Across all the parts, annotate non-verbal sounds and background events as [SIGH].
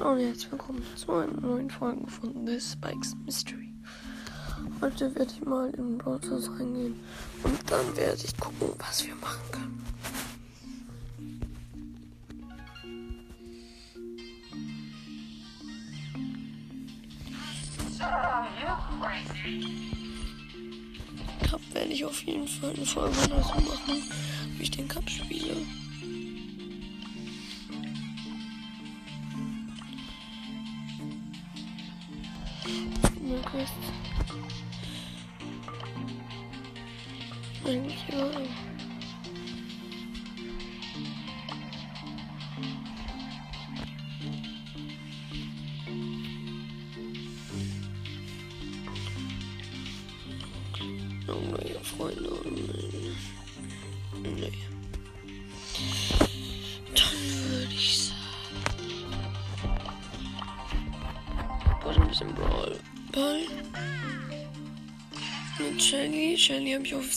Und herzlich willkommen zu einer neuen Folge von The Spikes Mystery. Heute werde ich mal in Browsers reingehen und dann werde ich gucken, was wir machen können. Cup werde ich auf jeden Fall eine Folge so machen, wie ich den Cup spiele.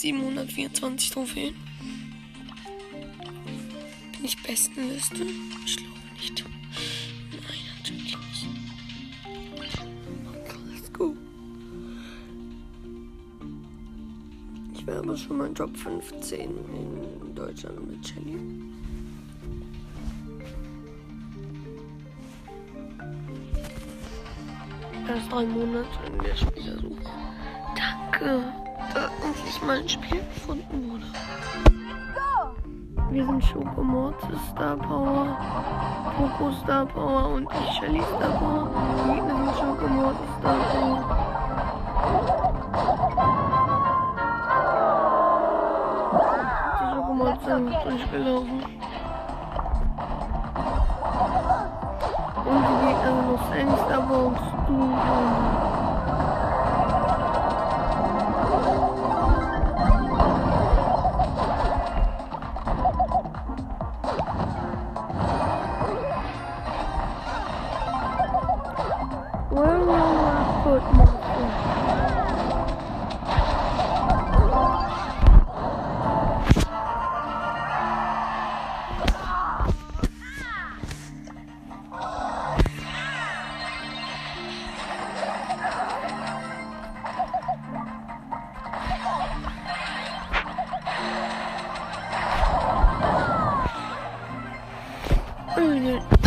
724 Trophäen. Bin ich Bestenliste? Ich glaube nicht. Nein, natürlich nicht. Okay, let's go. Ich wäre aber schon mal Job 15 in Deutschland mit Shelly. Erst drei Monate in der Spielersuche. Danke, da endlich mal ein Spiel gefunden wurde. Wir sind Schokomortis Star Power, Poco Star Power und ich Shelly Star Power. Die Gegner sind Schokomortis Star Power. Die sind durchgelaufen. Und die Gegner sind noch Sandy Star Power und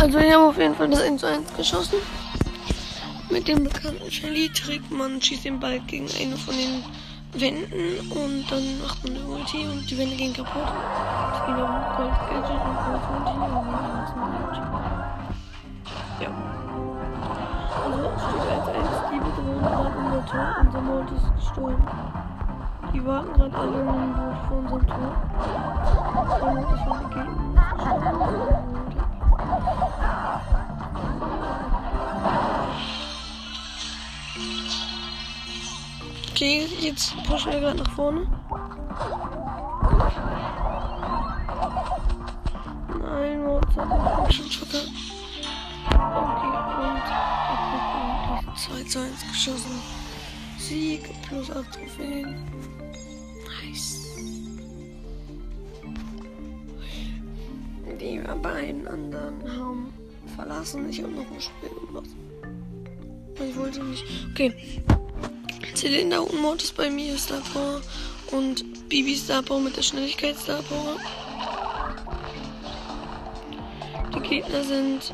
Also ich habe auf jeden Fall das 1 zu 1 geschossen. Mit dem bekannten Shelly-Trick. Man schießt den Ball gegen eine von den Wänden und dann macht man eine Ulti und die Wände gehen kaputt. Es geht um Gold Gadget und Gold Ulti und dann. Ja. Also es steht 1-1, die bedrohen gerade unser Tor. Unser Mord ist gestorben. Die warten gerade alle in einem Boot vor unserem Tor. Der Mord ist von den Gegnern Okay, jetzt pushen wir gerade nach vorne. Nein, Mozart schon Schotter. Okay, und 2 zu 1 geschossen. Sieg plus 8 Trophäen. Nice. Die beiden anderen haben verlassen. Ich habe noch ein Spiel gemacht. Ich wollte nicht. Okay. Zylinder und Mortis bei mir ist davor. Und Bibi Star Power mit der Schnelligkeit Star Power. Die Gegner sind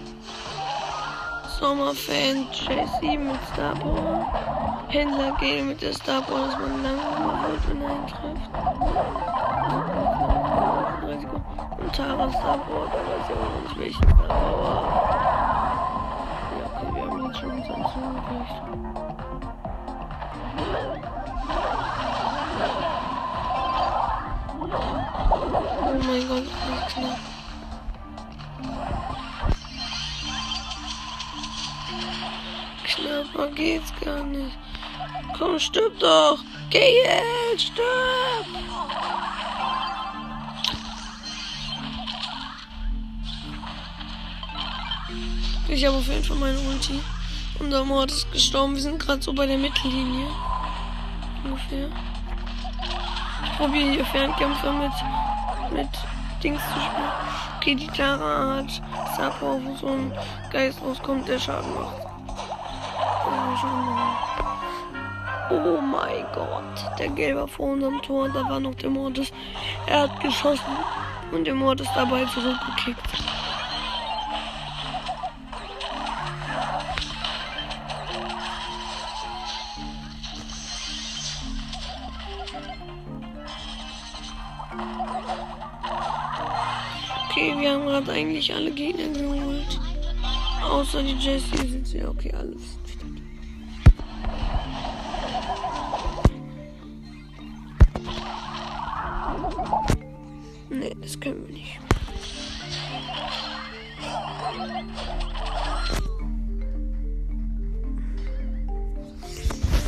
Sommerfan Jesse mit Star Power. Händler Gale mit der Star Power, dass man langsamer wird, wenn er ihn. Und Tara Star Power, da weiß ich auch nicht welchen Star Power. Ja, okay, wir haben jetzt schon uns anzugekriegt. Oh mein Gott, ist knapp. Knapper geht's gar nicht. Komm, stirb doch. Geh jetzt, stirb. Ich habe auf jeden Fall meine Ulti. Unser Mord ist gestorben. Wir sind gerade so bei der Mittellinie. Ungefähr. Ich probiere hier Fernkämpfer mit, mit Dings zu spielen. Okay, die Tara hat Power, wo so ein Geist rauskommt, der Schaden macht. Oh mein Gott, der Gelbe vor unserem Tor, da war noch der Mortis. Er hat geschossen und der Mortis dabei zurückgekickt. Okay, wir haben gerade eigentlich alle Gegner geholt. Außer die Jessie sind sie. Okay, alles. Nee, das können wir nicht.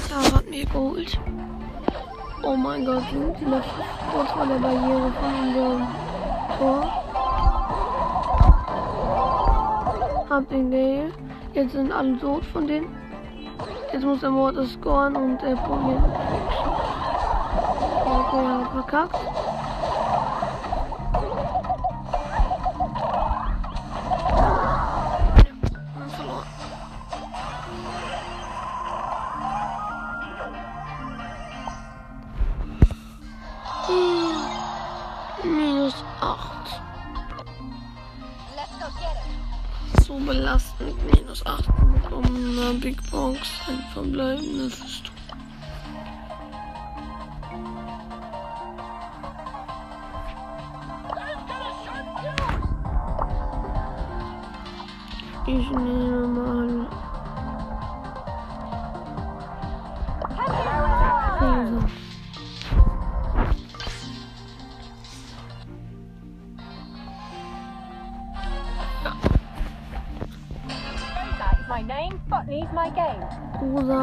Da hat mir geholt. Mein Gott, sind die noch kurz vor der Barriere von unserem Tor. Hab den Gale. Jetzt sind alle tot von denen. Jetzt muss der Mord scoren und er probiert. Okay, er hat verkackt.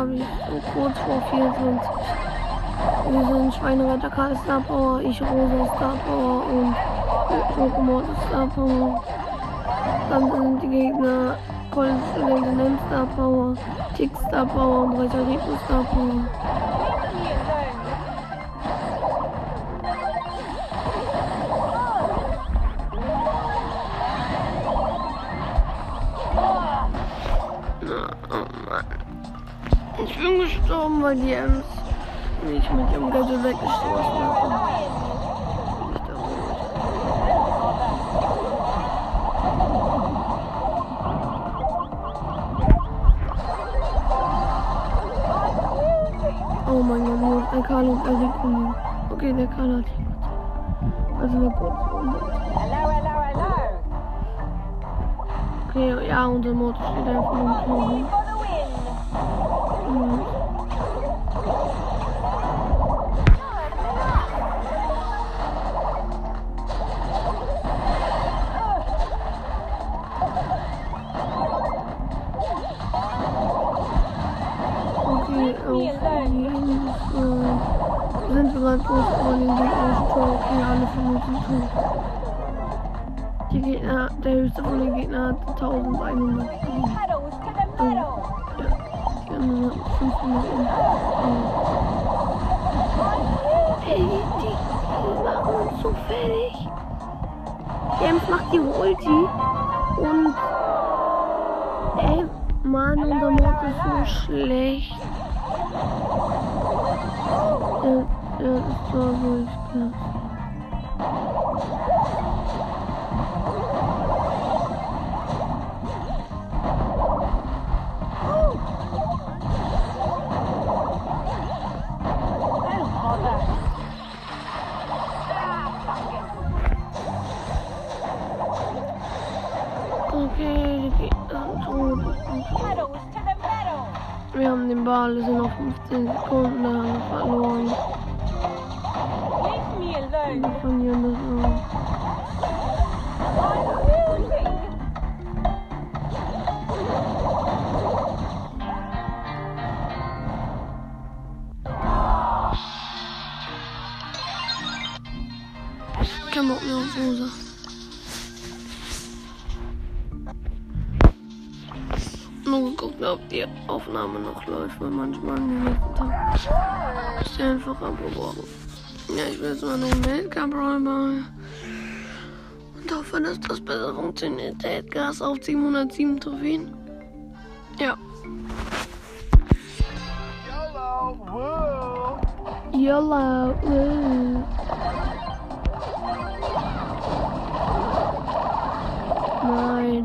Habe ich so kurz vor 24. Wir sind Schweinereiter Karl Star Power, ich Rosa Star Power und Pokémon Star Power. Dann sind die Gegner Colt Studenten Star Power, Tick Star Power und Reiter Rico Star Power. Die Ems mich mit ihrem Gadget weggestoßen haben. Ich da. Oh mein Gott, nur der Karl und der Rico. Okay, der Karl hat gut. Also der Bot. Okay, ja, unser Mod steht einfach im Tor. Höchste von den Gegnern hat 1100 Leben. Pedals to the Oh, metal. ja. Hatten 500 und Ey, die, die machen uns so fertig. James macht die Ulti Bock mehr auf Rosa. Nur geguckt, ob die Aufnahme noch läuft, weil manchmal am nächsten Tag ist die einfach abgebrochen. Ja, ich will jetzt mal noch einen Weltcup-Räuber. hoffe, dass das besser funktioniert. Der ist auf 707 Trophäen. Ja. YOLO! Woo! YOLO.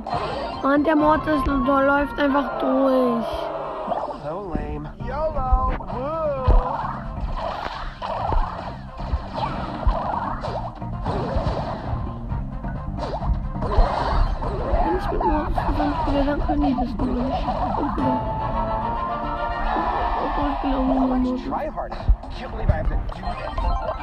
Nein. Mann, der Mortis der läuft einfach durch. So lame. YOLO! Woo! Wenn ich mit Mortis zusammenspiele, dann können die das nicht. Okay. Oh, ich glaube, nur Mortis. Try harder. Can't believe I have to do this.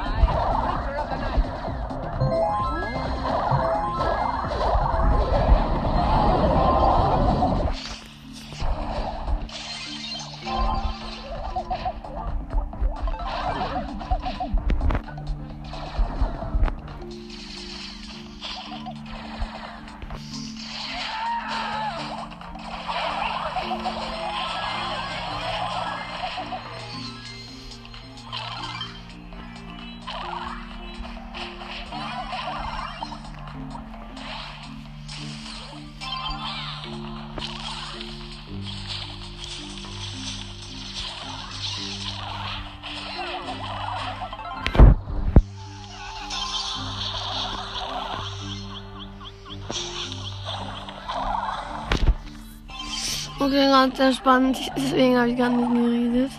Okay, sehr spannend. Deswegen habe ich gar nicht geredet.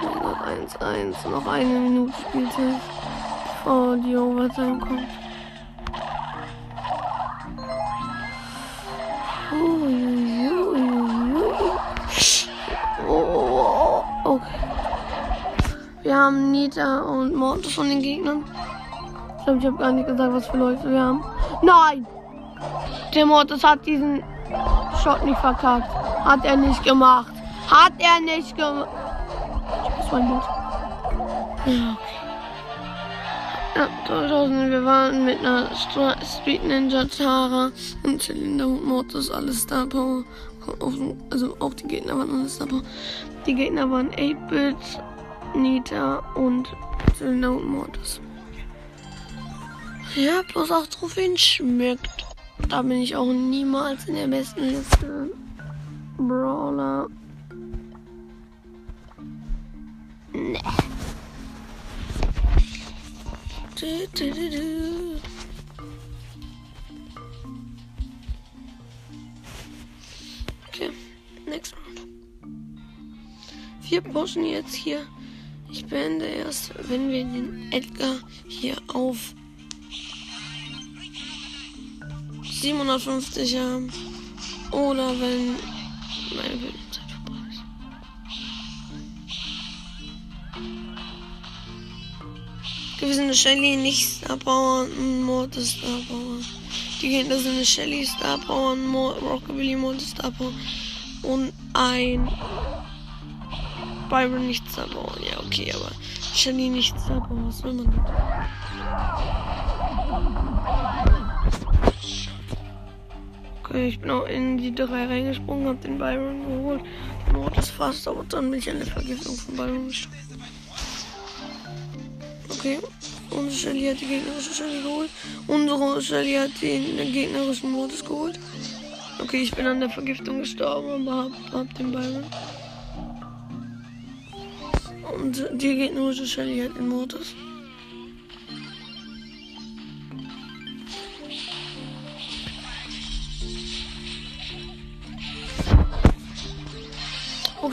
Oh mein Gott, 1-1. Noch eine Minute Spielzeit. Bevor die Overtime kommt. Oh, okay. Wir haben Nita und Mortis von den Gegnern. Ich glaube, ich habe gar nicht gesagt, was für Leute wir haben. Nein! Der Mortis hat diesen Shot nicht verkackt. Hat er nicht gemacht. Hat er nicht gemacht. Das war ein Bot. Ja, okay. Ja, 2000, wir waren mit einer Stra Street Ninja Tara und Zylinder und Mortis, alles Star Power. Also auch die Gegner waren alles Star Power. Die Gegner waren 8-Bit, Nita und Zylinder und Mortis. Ja, plus 8 Trophäen schmeckt. Da bin ich auch niemals in der besten Liste. Brawler. Nee. Du, du, du. Okay, next round. Wir pushen jetzt hier. Ich beende erst, wenn wir den Edgar hier auf 750 haben. Oder wenn meine Bildungszeit vorbei ist. Okay, wir sind eine Shelly, nicht Star Power, ein Mortis Star Power. Die Gegner sind eine Shelly Star Power, ein Mo Rockabilly Mortis Star Power und ein Byron nicht Star Power. Ja, okay, aber Shelly nicht Star Power, was will man denn? Okay, ich bin auch in die drei reingesprungen, hab den Byron geholt. Mord ist fast, aber dann bin ich an der Vergiftung von Byron gestorben. Okay, unsere Shelly hat die gegnerische Shelly geholt. Unsere Shelly hat den gegnerischen Modus geholt. Okay, ich bin an der Vergiftung gestorben, aber hab, hab den Byron. Und die gegnerische Shelly hat den Modus.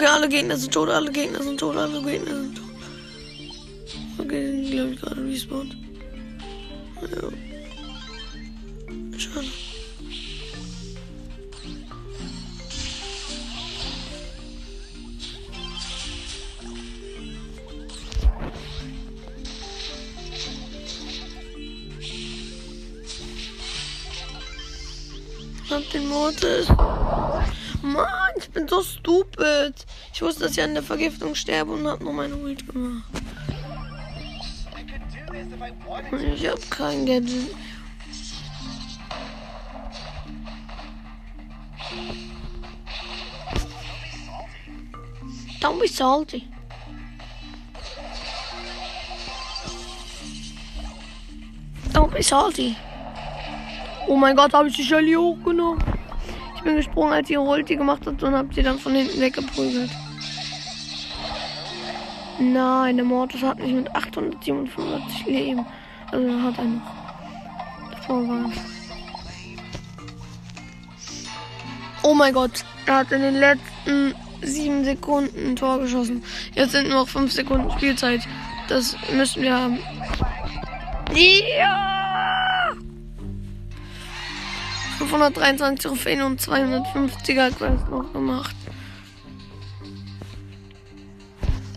Okay, alle Gegner sind tot, alle Gegner sind tot, alle Gegner sind tot. Okay, glaube ich gerade respawned. Ja. Schade. Hab den Mortis. Mann, ich bin so stupid. Ich wusste, dass ich an der Vergiftung sterbe und hab nur meine Ult gemacht. Ich hab kein Gadget. Don't be salty. Ich sah sie. Oh mein Gott, habe ich die Shelly hochgenommen. Ich bin gesprungen, als ihre Ulti gemacht hat und habe sie dann von hinten weggeprügelt. Nein, der Mortis hat mich mit 857 Leben. Also er hat er noch. Was. Oh mein Gott, er hat in den letzten sieben Sekunden ein Tor geschossen. Jetzt sind nur noch fünf Sekunden Spielzeit. Das müssen wir haben. Ja! 523 Trophäen und 250er Quest noch gemacht.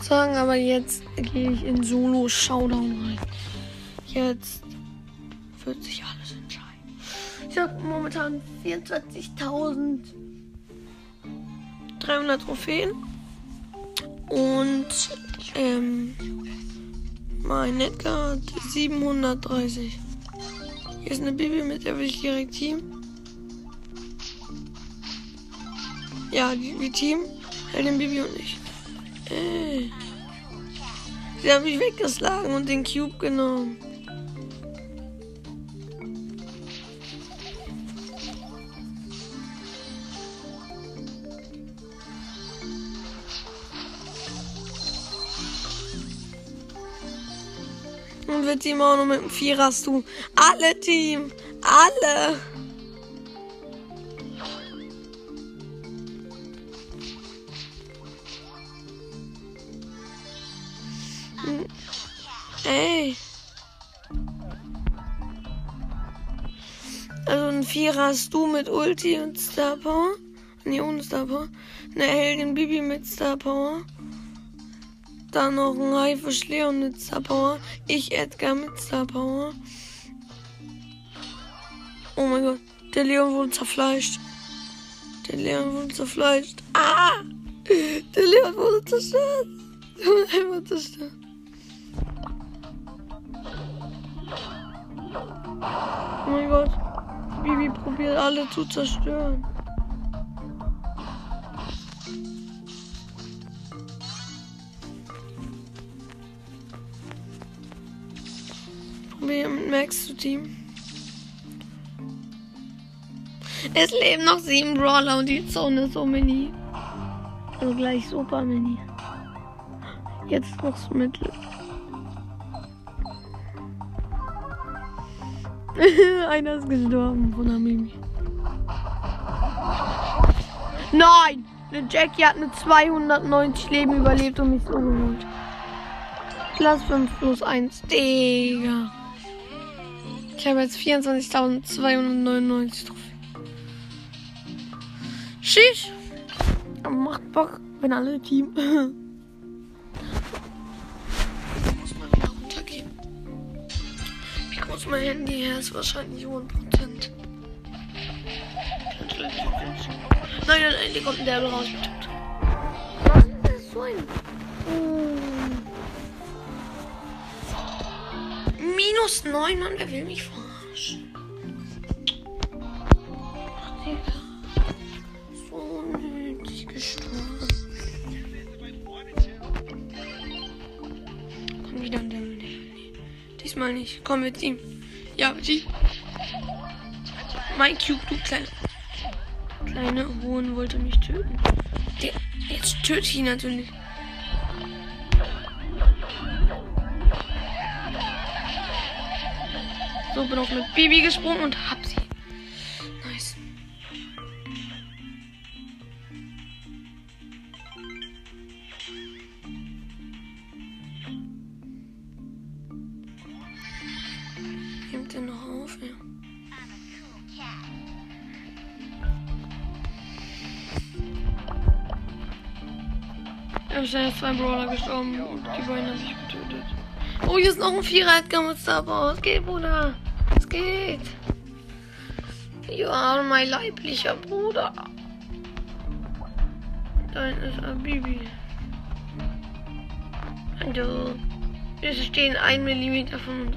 Sagen, aber jetzt gehe ich in Solo Showdown rein. Jetzt wird sich alles entscheiden. Ich habe momentan 24.300 Trophäen und ähm, mein Edgar hat 730. Hier ist eine Bibi, mit der will ich direkt Team. Ja, die, Team. Heldin Bibi und ich. Äh. Sie haben mich weggeschlagen und den Cube genommen. Und wir Team auch noch mit dem Vierer hast du. Alle Team. Alle. Ey. Also ein Vierer hast du mit Ulti und Star Power. Nee, ohne Star Power. Eine Heldin Bibi mit Star Power. Dann noch ein Haifisch Leon mit Star Power. Ich Edgar mit Star Power. Oh mein Gott. Der Leon wurde zerfleischt. Der Leon wurde zerfleischt. Ah! Der Leon wurde zerstört. [LAUGHS] Einfach zerstört. Oh mein Gott. Bibi probiert alle zu zerstören. Probier mit Max zu teamen. Es leben noch sieben Brawler und die Zone ist so mini. Also gleich super mini. Jetzt noch so mittel. [LAUGHS] Einer ist gestorben von der Mimi. Nein! Eine Jackie hat eine 290 Leben überlebt und mich so geholt. Plus 5 plus 1. Digga. Ich habe jetzt 24.299 Trophäen. Aber macht Bock, wenn alle Team. [LAUGHS] Groß mein Handy her ist, wahrscheinlich 100%. Nein, nein, nein, hier kommt ein Derbe raus. Was ist das so ein? Minus 9 und er will mich verarschen. Ach, Digga. So nötig gestorben. Komm wieder ein Devil. Diesmal nicht. Komm mit ihm. Ja, ihm. Mein Cube, du kleine. Kleine Hohn wollte mich töten. Der, jetzt töte ich ihn natürlich. So, bin auch mit Baby gesprungen und hab sie. Ja, es sind jetzt zwei Brawler gestorben und die beiden haben sich getötet. Oh, hier ist noch ein Vierer Edgar mit Star. Es geht, Bruder. Es geht. Ja, mein leiblicher Bruder. Hinten ist ein Bibi. Hallo. Wir stehen ein Millimeter von uns.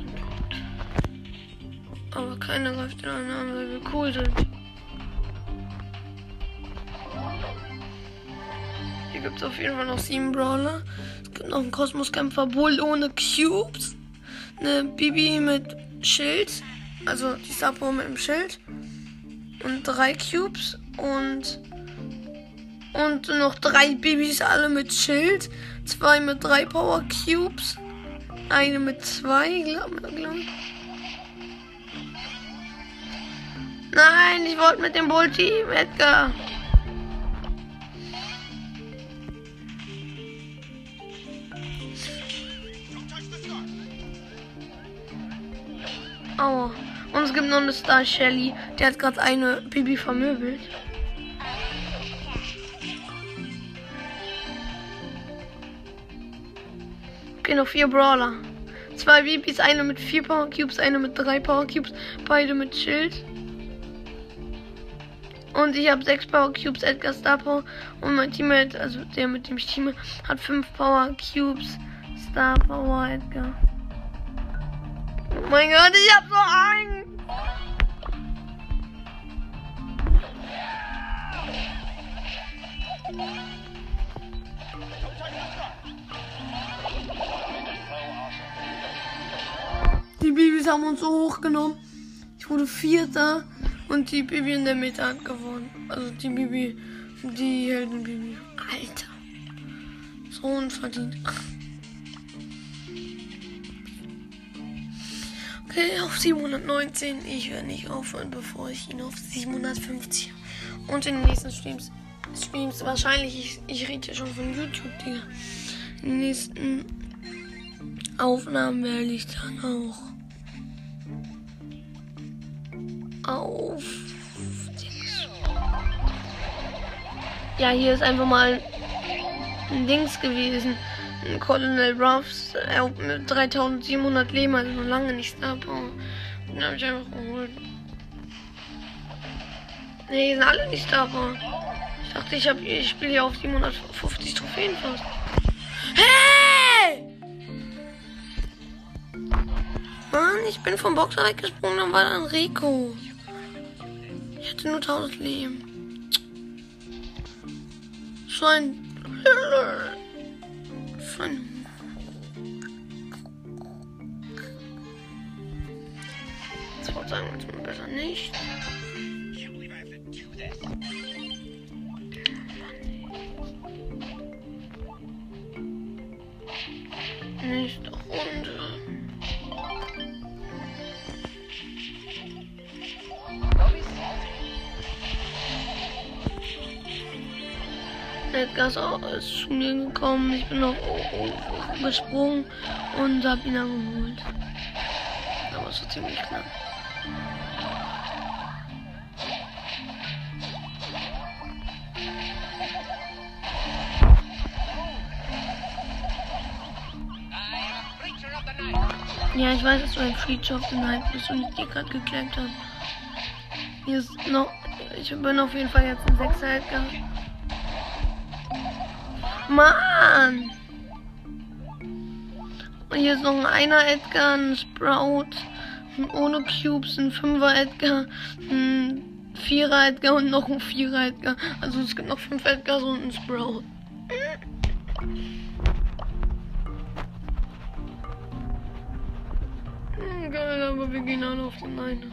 Aber keiner greift den anderen an, weil wir cool sind. Gibt auf jeden Fall noch sieben Brawler. Es gibt noch einen Kosmoskämpfer Bull ohne Cubes. Eine Bibi mit Schild. Also die Power mit dem Schild. Und drei Cubes. Und. Und noch drei Babys, alle mit Schild. Zwei mit drei Power Cubes. Eine mit zwei, glaube glaub. Nein, ich wollte mit dem Bull Team, Edgar. Aua. Und es gibt noch eine Star Shelly. Der hat gerade eine Bibi vermöbelt. Okay, noch vier Brawler. Zwei Bibis, eine mit vier Power Cubes, eine mit drei Power Cubes, beide mit Schild. Und ich habe sechs Power Cubes, Edgar Star Power. Und mein Teammate, also der mit dem ich teame, hat fünf Power Cubes, Star Power, Edgar. Mein Gott, ich hab so Angst. Die Babys haben uns so hochgenommen. Ich wurde Vierter und die Bibi in der Mitte hat gewonnen. Also die Bibi, die Helden-Bibi. Alter. So unverdient. Okay, auf 719. Ich werde nicht aufhören, bevor ich ihn auf 750 und in den nächsten Streams. Streams wahrscheinlich, ich, ich rede ja schon von YouTube, Digga. In den nächsten Aufnahmen werde ich dann auch auf. Ja, hier ist einfach mal ein Dings gewesen. Colonel Ruffs hat mit 3700 Leben, also noch lange nicht Star Power. Den habe ich einfach geholt. Nee, die sind alle nicht Star Power. Ich dachte, ich, ich spiele hier auf 750 Trophäen fast. Hey! Mann, ich bin vom Boxer weggesprungen, dann war da ein Rico. Ich hatte nur 1000 Leben. So ein. Ein. Das sagen wir jetzt mal besser nicht. Can't believe Edgar ist zu mir gekommen. Ich bin O gesprungen und hab ihn dann geholt. Aber es war ziemlich knapp. Ja, ich weiß, dass du ein Creature of the Night bist und ich dir gerade geklemmt habe. Hier ist noch. Ich bin auf jeden Fall jetzt ein Sechser Edgar. Mann! Und hier ist noch ein Einer Edgar, ein Sprout, ein ohne Cubes, ein Fünfer Edgar, ein Vierer Edgar und noch ein Vierer Edgar. Also es gibt noch fünf Edgars und ein Sprout. Hm, Geil, aber wir gehen alle auf den einen.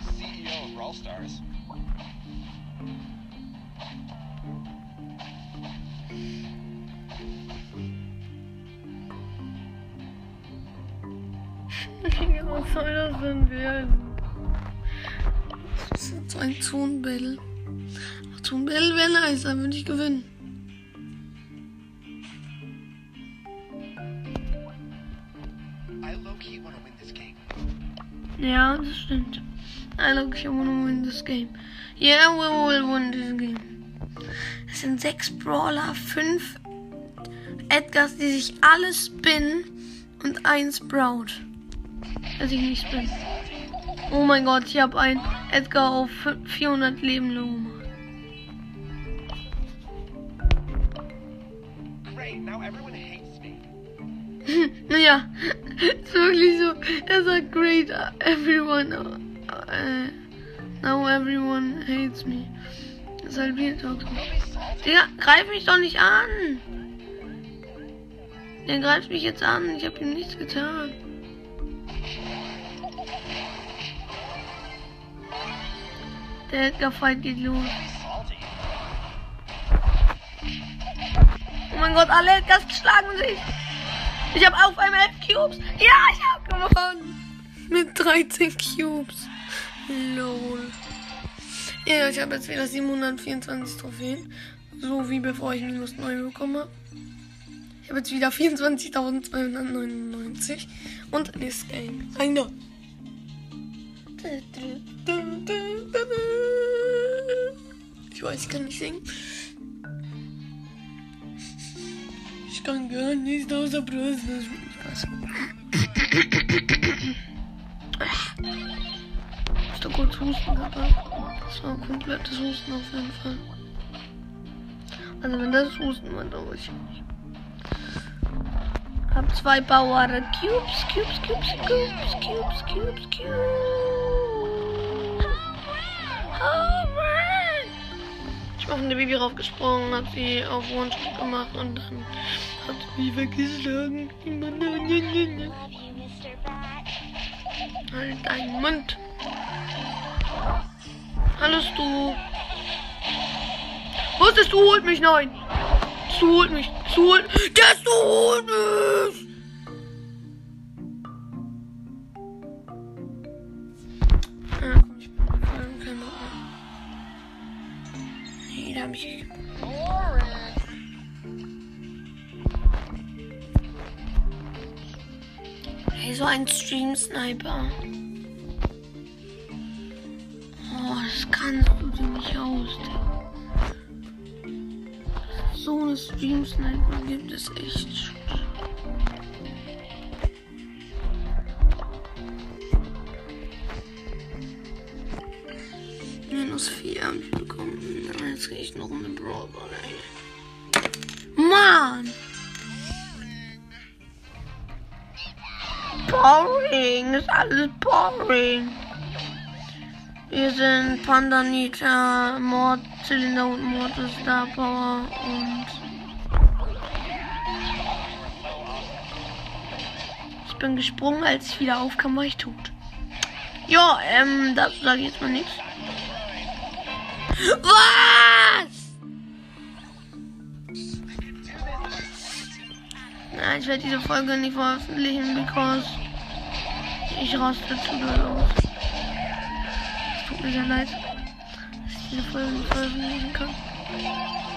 Stars. Was soll das denn werden? Das ist jetzt ein Zonbattle. Zonbattle wäre nice, dann würde ich gewinnen. Low-key. Ja, das stimmt. I look, I wanna win this game. Yeah, we will win this game. Es sind sechs Brawler, fünf Edgars, die sich alle spinnen und ein Sprout, der sich nicht spinnt. Oh mein Gott, ich habe ein Edgar auf 400 Leben gemacht. [LAUGHS] Naja, [LAUGHS] ist wirklich so. Er sagt, great, everyone, äh, now everyone hates me. Das ist halt wie Talk. Don't be salty. Digga, greif mich doch nicht an. Der greift mich jetzt an. Ich habe ihm nichts getan. Der Edgar-Fight geht los. Oh mein Gott, alle Edgars schlagen sich. Ich habe auf einmal 11 Cubes. Ja, ich habe gewonnen. Mit 13 Cubes. Lol. Ja, ich habe jetzt wieder 724 Trophäen. So wie bevor ich minus 9 bekomme. Ich habe jetzt wieder 24.299. Und this game. I nicht singen. Ich kann gar nicht außer Brust. Spaß. Ist doch kurz husten gehabt. Das war komplettes Husten auf jeden Fall. Also wenn das Husten war, dann weiß ich nicht. Hab zwei Bauer Cubes, Cubes, Cubes, Cubes, Cubes, Cubes, Cubes. Ich bin auf eine Baby raufgesprungen, hab sie auf One-Shot gemacht und dann hat sie mich weggeschlagen. Halt deinen Mund. Hallo du. Was ist du holt mich? Nein. Du holt mich. Du holt. Der du holt mich. So ein Stream-Sniper. Oh, das kannst du dir nicht ausdenken. So eine Stream-Sniper gibt es echt. Minus Boring, ist alles boring. Wir sind Panda Nita, Mord, Zylinder und Mortis, Star Power und. Ich bin gesprungen, als ich wieder aufkam, war ich tot. Ja, ähm, dazu sage ich jetzt mal nichts. Was? Nein, ich werde diese Folge nicht veröffentlichen, because ich raste zu doll aus. Es tut mir sehr leid, dass ich diese Folge nicht veröffentlichen kann.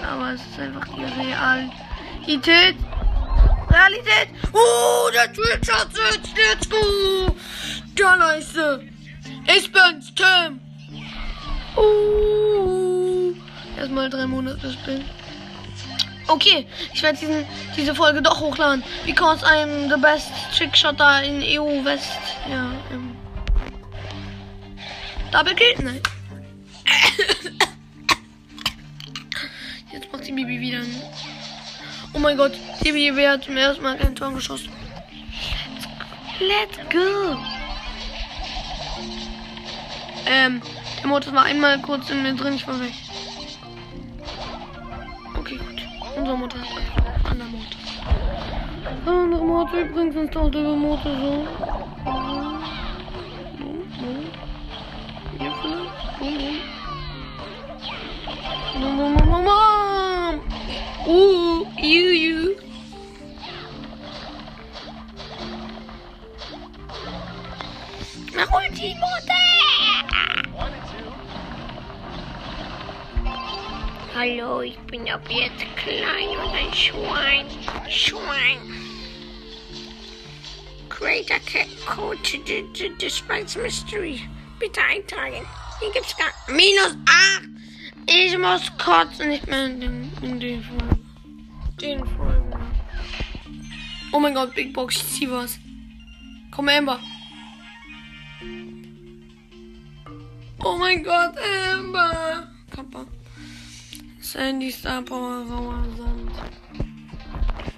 Aber es ist einfach die Realität. Realität! Oh, der Twitch hat sitzt, let's go! Der Leiste! Ich bin's, Tim! Uh, erstmal drei Monate spielen. Okay, ich werde diese Folge doch hochladen. Because I'm the best Trickshotter in EU West. Ja, ähm. Double Kill? Nein. Jetzt macht die Bibi wieder. einen- Oh mein Gott, die Bibi hat zum ersten Mal kein Tor geschossen. Let's go. Ähm, der Motor war einmal kurz in mir drin, ich war weg. Okay, gut. Unser Motor hat einen anderen Motor. Der andere Motor übrigens auch der Motor so. The Spice Mystery. Bitte eintragen. Hier gibt's gar... Minus 8! Ich muss kotzen. Nicht mehr in den, in den Folgen. Den Folgen. Oh mein Gott, Big Box, ich zieh was. Komm, Amber. Oh mein Gott, Amber. Kappa. Sandy Star Power rauer Sand.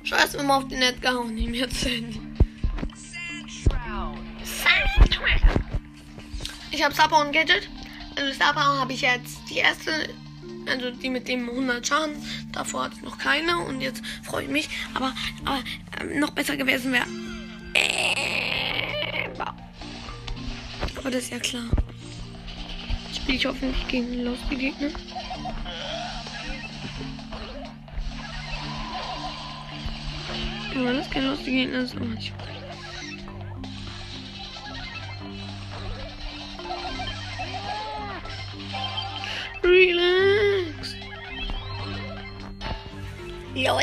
Scheiß mir mal auf den Net gehauen, nehm jetzt Sandy. Ich habe Star Power und Gadget. Also Star Power habe ich jetzt die erste, also die mit dem 100 Schaden. Davor hatte ich noch keine und jetzt freue ich mich. Aber, aber ähm, noch besser gewesen wäre. Amber. Aber das ist ja klar. Spiele ich hoffentlich gegen Lost Gegner. Ja, das kein Lost Gegner ist, aber ich. Relax. LOL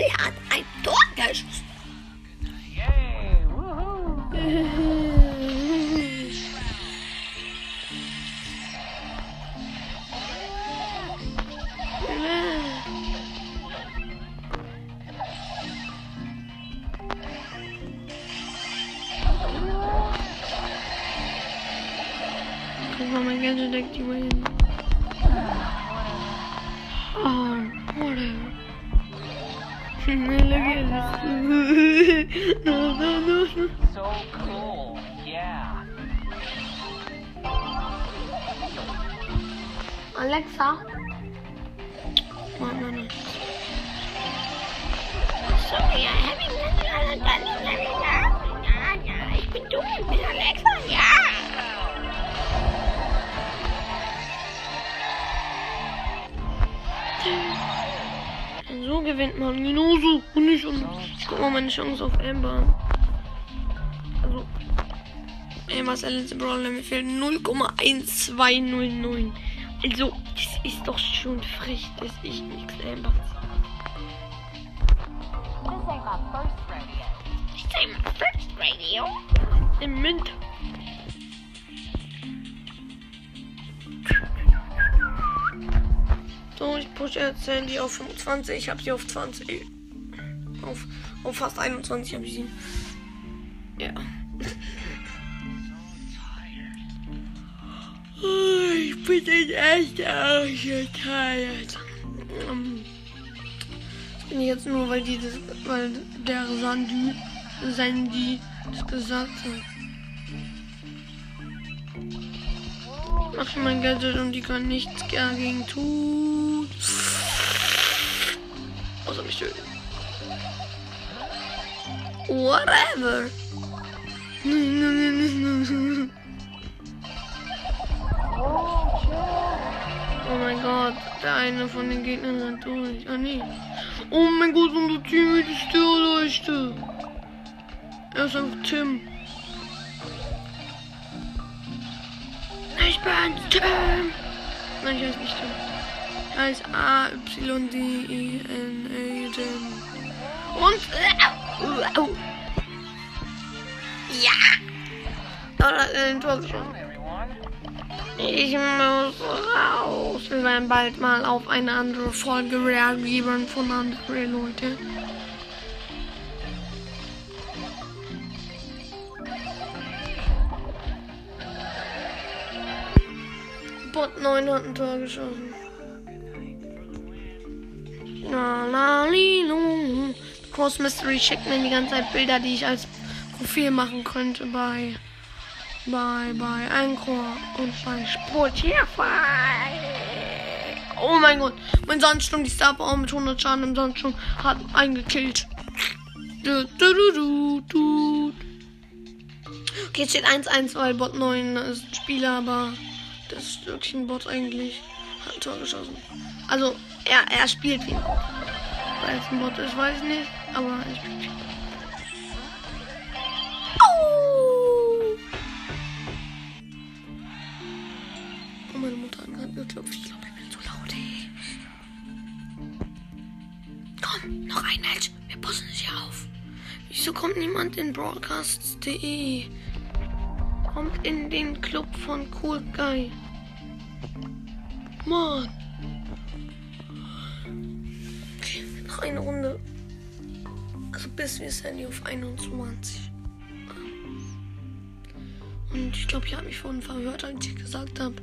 Ist der letzte Brawler. Mir fehlt 0,1209. Also, das ist doch schon frech, dass ich nichts Amber. Ich zeig mal First Radio. Im Mint. So, ich pushe jetzt Sandy auf 25. Ich habe sie auf 20. Auf, auf fast 21 habe ich sie. Ja. Oh, Ich bin echt tired. Ähm, Das bin jetzt nur, weil die das, weil der Sandy, Sandy das gesagt hat. Mach mein Gadget und die kann nichts dagegen tun. Außer mich töten. Whatever. [LAUGHS] [LAUGHS] Oh mein Gott, der eine von den Gegnern rennt durch. Ah nee. Oh mein Gott, unser Team ist Stirnleuchte. Er ist einfach Tim. Ich bin Tim. Nein, ich heiße nicht Tim. Ich heiße A-Y-D-I-N-A Tim. Und. Äh. Ja! Da hat er ein Tor geschossen. Ich muss raus. Wir werden bald mal auf eine andere Folge reagieren von anderen Leuten. Bot 9 hat ein Tor geschossen. La la li. Cross Mystery schickt mir die ganze Zeit Bilder, die ich als Profil machen könnte bei bei, bei Anchor und bei Spotify. Oh mein Gott, mein Sandsturm, die Star Power mit 100 Schaden im Sandsturm hat eingekillt. Du, du, du, du. Okay, jetzt steht 1-1, weil Bot 9 ist ein Spieler, aber das ist wirklich ein Bot eigentlich. Hat ein Tor geschossen. Also, er, er spielt wie. Weil es ein Bot ist, weiß ich nicht, aber er spielt wie. Oh! Oh, meine Mutter hat gerade geklopft. Ich glaube, ich bin zu laut. Ey. Komm, noch ein Match. Wir passen es hier auf. Wieso kommt niemand in broadcasts.de? Kommt in den Club von Cool Guy. Mann. Okay, noch eine Runde. Also bis wir Sandy auf 21. Und ich glaube, ich habe mich vorhin verhört, als ich gesagt habe,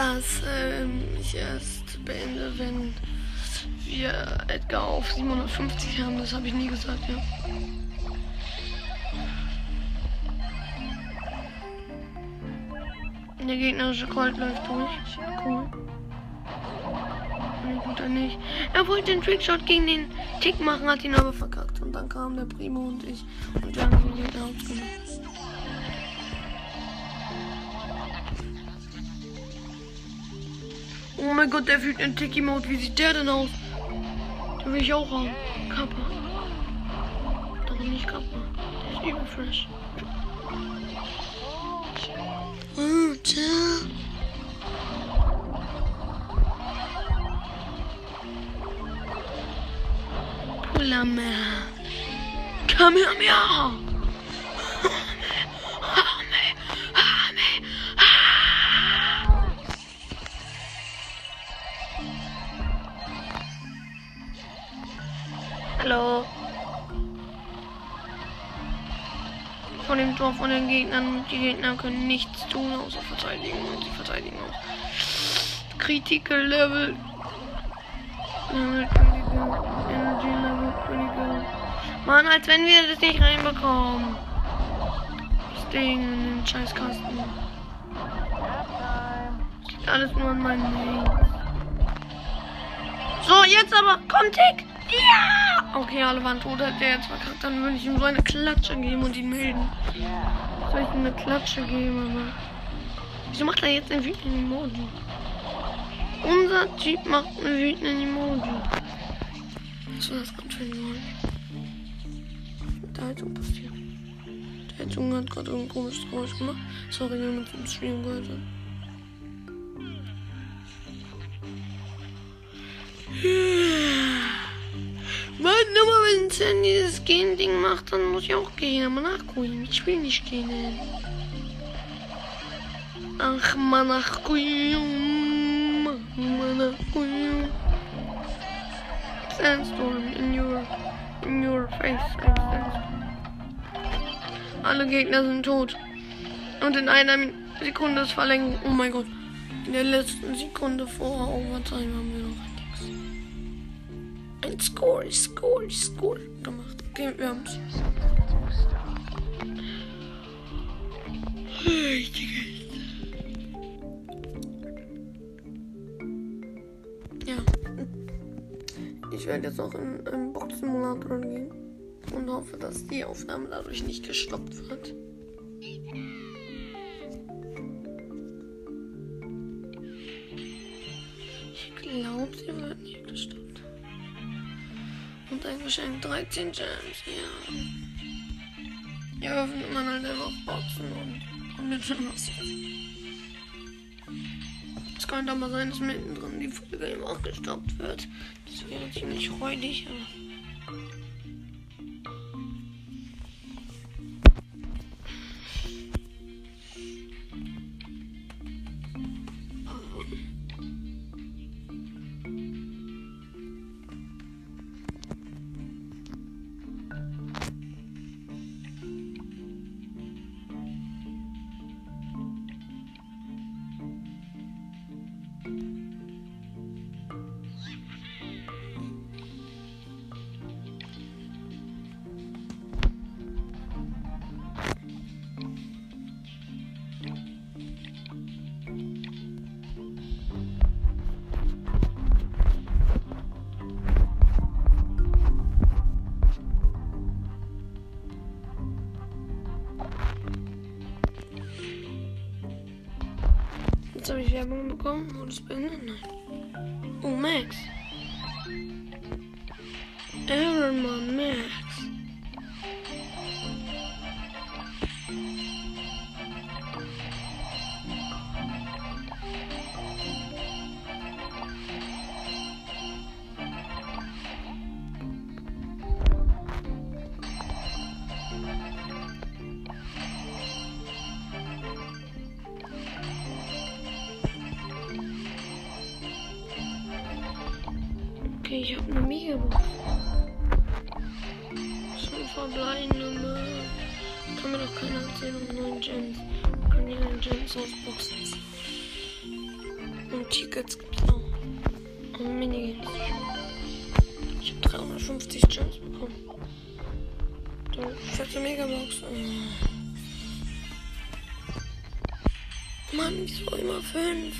dass ähm, ich erst beende, wenn wir Edgar auf 750 haben. Das habe ich nie gesagt, ja. Der gegnerische Colt läuft durch. Cool. Nee, tut er nicht. Er wollte den Trickshot gegen den Tick machen, hat ihn aber verkackt. Und dann kam der Primo und ich. Und wir haben den Gegner ausgemacht. Oh mein Gott, der wütende Tiki Mode. Wie sieht der denn aus? Den will ich auch haben. Kappa. Doch nicht Kappa. Der ist übel fresh. Oh, tja. Pulammer. Kamehameha. Hallo. Von dem Tor von den Gegnern. Die Gegner können nichts tun, außer verteidigen. Und sie verteidigen auch. Critical Level. Energy Level Critical. Mann, als wenn wir das nicht reinbekommen. Das Ding in den Scheißkasten. Das liegt alles nur an meinen Mails. So, jetzt aber. Komm, Tick. Ja! Okay, alle waren tot. Hat der jetzt verkackt, dann würde ich ihm so eine Klatsche geben und ihn melden. Soll ich ihm eine Klatsche geben, aber. Wieso macht er jetzt einen wütenden Emoji? Unser Typ macht einen wütenden Emoji. Was war das gerade für ein Geräusch? Mit der Heizung passiert. Der Heizung hat gerade irgendein komisches Geräusch gemacht. Sorry, wenn man im Stream gehört [LAUGHS] hat. Mann, aber wenn es dann dieses Gehen-Ding macht, dann muss ich auch gehen. Aber nachgucken. Ich will nicht gehen. Ach, man, nachgucken. Man, nachgucken. Sandstorm in your, in your face. Alle Gegner sind tot. Und in einer Sekunde ist Verlängerung. Oh mein Gott. In der letzten Sekunde vor Overtime haben wir noch Ein Score, Score, Score gemacht. Okay, wir haben's. Ja. Ich werde jetzt auch in einen Box-Simulator gehen und hoffe, dass die Aufnahme dadurch nicht gestoppt wird. Ich glaube, sie wird nicht. Ein Geschenk 13 Gems, ja. Ja, öffnet man halt einfach Boxen und kommt schon was. Es könnte aber sein, dass mittendrin die Folge eben auch gestoppt wird. Das wäre ziemlich räudig, aber. Welcome, what is banana? Oh, Max. So, fette Megabox. Oh. Mann, wieso immer 5?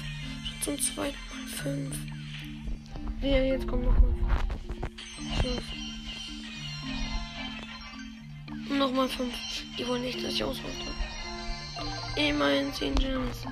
Schon zum zweiten Mal 5. Ja, jetzt kommt noch mal. Fünf. Und noch mal fünf. Die wollen nicht, dass ich auswahle. Immerhin 10 Gems.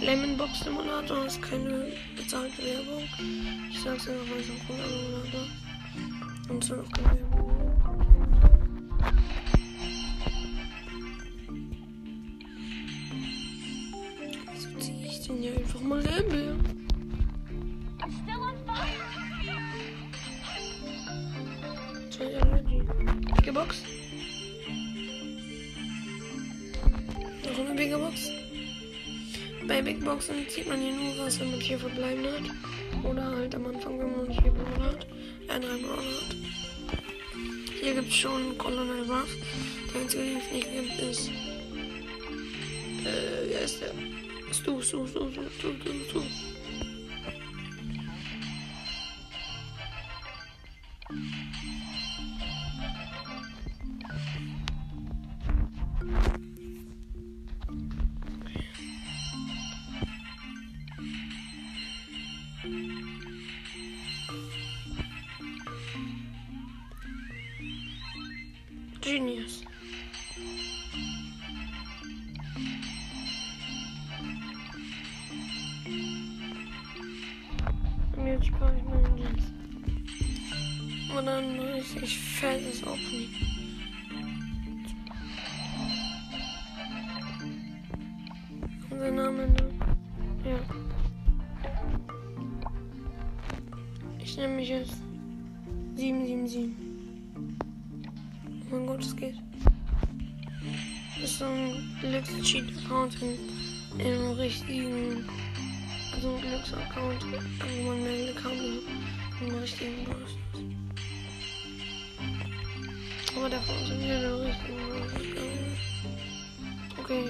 Lemon Box Simulator. Das ist keine bezahlte Werbung. Ich sag's einfach, weil es ein cooler Simulator. Und so noch keine Werbung. Big Boxen zieht man hier nur was, man vier verbleiben hat. Oder halt am Anfang, wenn man vier Brawler hat. Äh, drei Brawler hat. Hier gibt es schon Colonel Ruff. Der einzige, den es nicht gibt, ist. Äh, wer ist der? Stu, Stu, Stu, Stu, Stu, Stu, Stu. Jetzt 777. Oh mein Gott, es geht. Das ist so ein Glückscheat-Account im richtigen, also ein Glücksaccount, wo man mehr Glück haben im richtigen Bros. Aber davon sind wir der Bros. gegangen. Okay,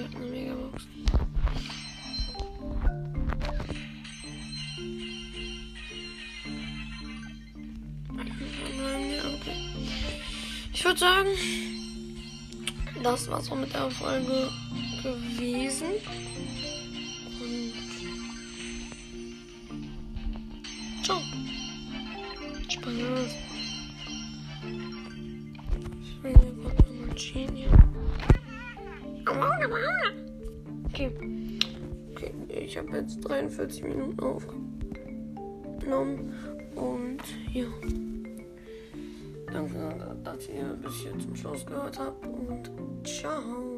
sagen, das war's auch mit der Folge gewesen. Und ciao. Spaß. Ich will hier kurz nochmal chillen hier. Okay. Okay, ich habe jetzt 43 Minuten aufgenommen. Dass ihr bis hier zum Schluss gehört habt. Und ciao.